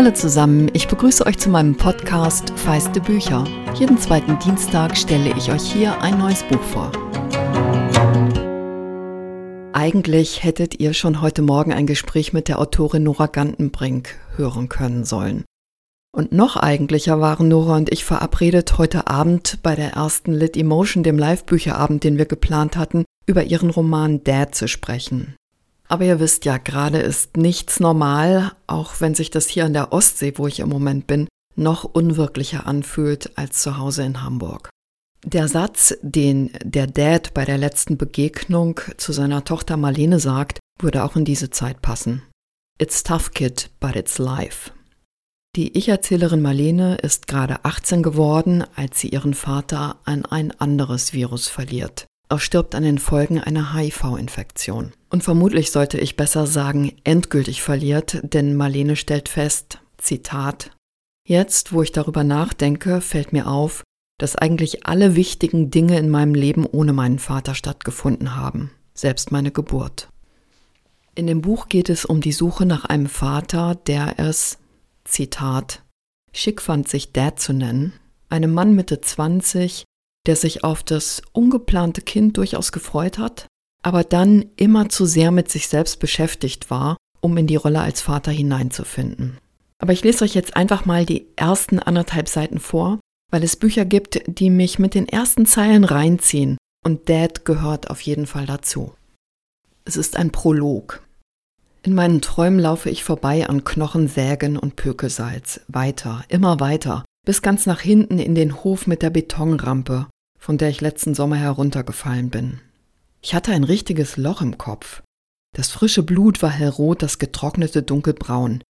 Hallo zusammen, ich begrüße euch zu meinem Podcast Feiste Bücher. Jeden zweiten Dienstag stelle ich euch hier ein neues Buch vor. Eigentlich hättet ihr schon heute Morgen ein Gespräch mit der Autorin Nora Gantenbrink hören können sollen. Und noch eigentlicher waren Nora und ich verabredet, heute Abend bei der ersten Lit Emotion, dem Live-Bücherabend, den wir geplant hatten, über ihren Roman Dad zu sprechen. Aber ihr wisst ja, gerade ist nichts normal, auch wenn sich das hier an der Ostsee, wo ich im Moment bin, noch unwirklicher anfühlt als zu Hause in Hamburg. Der Satz, den der Dad bei der letzten Begegnung zu seiner Tochter Marlene sagt, würde auch in diese Zeit passen. It's tough, kid, but it's life. Die Ich-Erzählerin Marlene ist gerade 18 geworden, als sie ihren Vater an ein anderes Virus verliert. Er stirbt an den Folgen einer HIV-Infektion. Und vermutlich sollte ich besser sagen, endgültig verliert, denn Marlene stellt fest, Zitat, Jetzt, wo ich darüber nachdenke, fällt mir auf, dass eigentlich alle wichtigen Dinge in meinem Leben ohne meinen Vater stattgefunden haben, selbst meine Geburt. In dem Buch geht es um die Suche nach einem Vater, der es, Zitat, schick fand, sich Dad zu nennen, einem Mann Mitte 20, der sich auf das ungeplante Kind durchaus gefreut hat, aber dann immer zu sehr mit sich selbst beschäftigt war, um in die Rolle als Vater hineinzufinden. Aber ich lese euch jetzt einfach mal die ersten anderthalb Seiten vor, weil es Bücher gibt, die mich mit den ersten Zeilen reinziehen und Dad gehört auf jeden Fall dazu. Es ist ein Prolog. In meinen Träumen laufe ich vorbei an Knochensägen und Pökelsalz, weiter, immer weiter, bis ganz nach hinten in den Hof mit der Betonrampe, von der ich letzten Sommer heruntergefallen bin. Ich hatte ein richtiges Loch im Kopf. Das frische Blut war hellrot, das getrocknete dunkelbraun.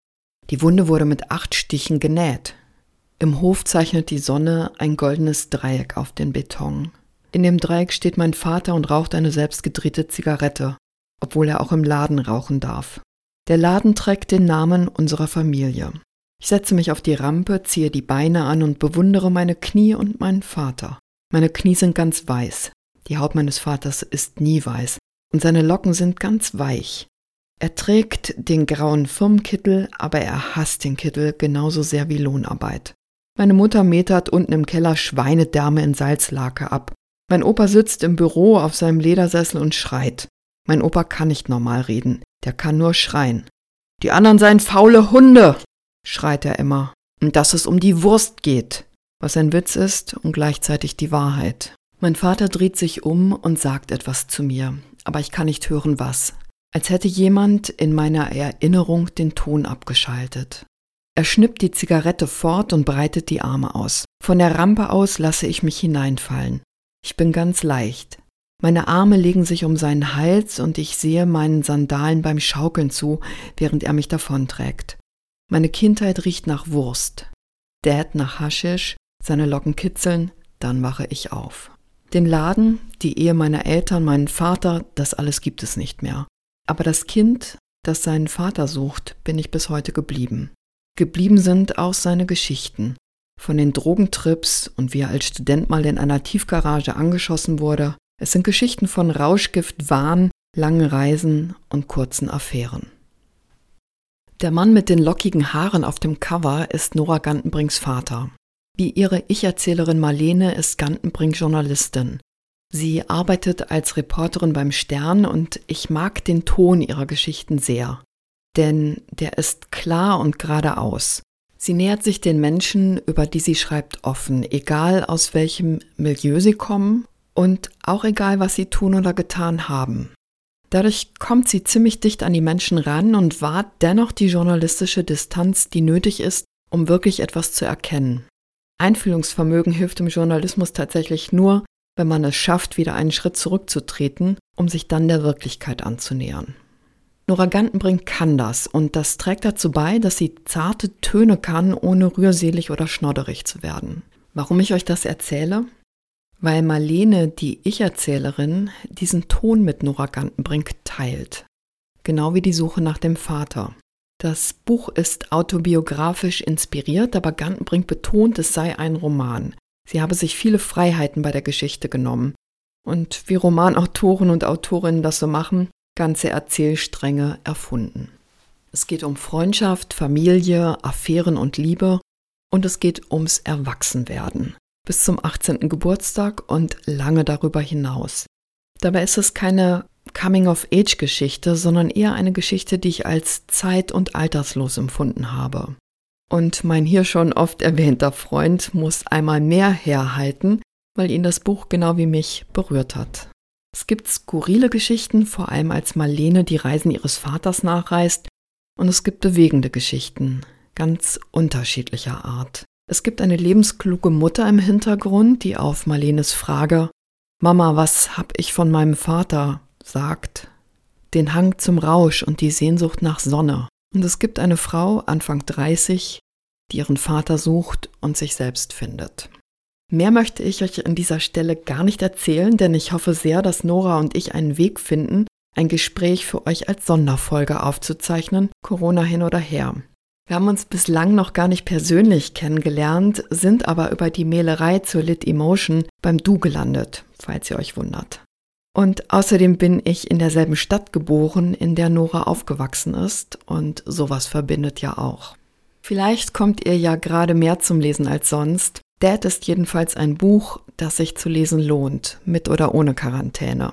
Die Wunde wurde mit acht Stichen genäht. Im Hof zeichnet die Sonne ein goldenes Dreieck auf den Beton. In dem Dreieck steht mein Vater und raucht eine selbstgedrehte Zigarette, obwohl er auch im Laden rauchen darf. Der Laden trägt den Namen unserer Familie. Ich setze mich auf die Rampe, ziehe die Beine an und bewundere meine Knie und meinen Vater. Meine Knie sind ganz weiß. Die Haut meines Vaters ist nie weiß und seine Locken sind ganz weich. Er trägt den grauen Firmenkittel, aber er hasst den Kittel genauso sehr wie Lohnarbeit. Meine Mutter metert unten im Keller Schweinedärme in Salzlake ab. Mein Opa sitzt im Büro auf seinem Ledersessel und schreit. Mein Opa kann nicht normal reden, der kann nur schreien. Die anderen seien faule Hunde, schreit er immer, und dass es um die Wurst geht, was ein Witz ist und gleichzeitig die Wahrheit. Mein Vater dreht sich um und sagt etwas zu mir, aber ich kann nicht hören was, als hätte jemand in meiner Erinnerung den Ton abgeschaltet. Er schnippt die Zigarette fort und breitet die Arme aus. Von der Rampe aus lasse ich mich hineinfallen. Ich bin ganz leicht. Meine Arme legen sich um seinen Hals und ich sehe meinen Sandalen beim Schaukeln zu, während er mich davonträgt. Meine Kindheit riecht nach Wurst. Dad nach Haschisch, seine Locken kitzeln, dann wache ich auf. Den Laden, die Ehe meiner Eltern, meinen Vater, das alles gibt es nicht mehr. Aber das Kind, das seinen Vater sucht, bin ich bis heute geblieben. Geblieben sind auch seine Geschichten. Von den Drogentrips und wie er als Student mal in einer Tiefgarage angeschossen wurde. Es sind Geschichten von Rauschgift, Wahn, langen Reisen und kurzen Affären. Der Mann mit den lockigen Haaren auf dem Cover ist Nora Gantenbrinks Vater. Wie ihre Ich-Erzählerin Marlene ist Gantenbrink Journalistin. Sie arbeitet als Reporterin beim Stern und ich mag den Ton ihrer Geschichten sehr. Denn der ist klar und geradeaus. Sie nähert sich den Menschen, über die sie schreibt, offen, egal aus welchem Milieu sie kommen und auch egal, was sie tun oder getan haben. Dadurch kommt sie ziemlich dicht an die Menschen ran und wahrt dennoch die journalistische Distanz, die nötig ist, um wirklich etwas zu erkennen. Einfühlungsvermögen hilft im Journalismus tatsächlich nur, wenn man es schafft, wieder einen Schritt zurückzutreten, um sich dann der Wirklichkeit anzunähern. Nora Gantenbrink kann das und das trägt dazu bei, dass sie zarte Töne kann, ohne rührselig oder schnodderig zu werden. Warum ich euch das erzähle? weil Marlene, die Ich-Erzählerin, diesen Ton mit Nora Gantenbrink teilt. Genau wie die Suche nach dem Vater. Das Buch ist autobiografisch inspiriert, aber Gantenbrink betont, es sei ein Roman. Sie habe sich viele Freiheiten bei der Geschichte genommen. Und wie Romanautoren und Autorinnen das so machen, ganze Erzählstränge erfunden. Es geht um Freundschaft, Familie, Affären und Liebe und es geht ums Erwachsenwerden bis zum 18. Geburtstag und lange darüber hinaus. Dabei ist es keine Coming-of-Age-Geschichte, sondern eher eine Geschichte, die ich als zeit- und alterslos empfunden habe. Und mein hier schon oft erwähnter Freund muss einmal mehr herhalten, weil ihn das Buch genau wie mich berührt hat. Es gibt skurrile Geschichten, vor allem als Marlene die Reisen ihres Vaters nachreist, und es gibt bewegende Geschichten, ganz unterschiedlicher Art. Es gibt eine lebenskluge Mutter im Hintergrund, die auf Marlenes Frage Mama, was hab ich von meinem Vater? Sagt, den Hang zum Rausch und die Sehnsucht nach Sonne. Und es gibt eine Frau, Anfang 30, die ihren Vater sucht und sich selbst findet. Mehr möchte ich euch an dieser Stelle gar nicht erzählen, denn ich hoffe sehr, dass Nora und ich einen Weg finden, ein Gespräch für euch als Sonderfolge aufzuzeichnen, Corona hin oder her. Wir haben uns bislang noch gar nicht persönlich kennengelernt, sind aber über die Mailerei zur Lit Emotion beim Du gelandet, falls ihr euch wundert. Und außerdem bin ich in derselben Stadt geboren, in der Nora aufgewachsen ist, und sowas verbindet ja auch. Vielleicht kommt ihr ja gerade mehr zum Lesen als sonst. Dad ist jedenfalls ein Buch, das sich zu lesen lohnt, mit oder ohne Quarantäne.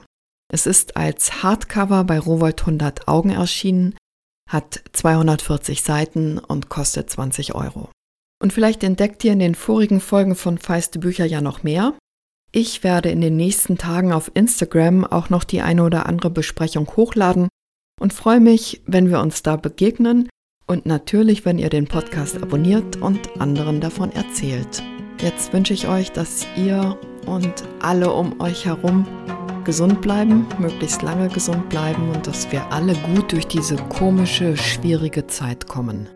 Es ist als Hardcover bei Rowold 100 Augen erschienen, hat 240 Seiten und kostet 20 Euro. Und vielleicht entdeckt ihr in den vorigen Folgen von Feiste Bücher ja noch mehr. Ich werde in den nächsten Tagen auf Instagram auch noch die eine oder andere Besprechung hochladen und freue mich, wenn wir uns da begegnen und natürlich, wenn ihr den Podcast abonniert und anderen davon erzählt. Jetzt wünsche ich euch, dass ihr und alle um euch herum gesund bleiben, möglichst lange gesund bleiben und dass wir alle gut durch diese komische, schwierige Zeit kommen.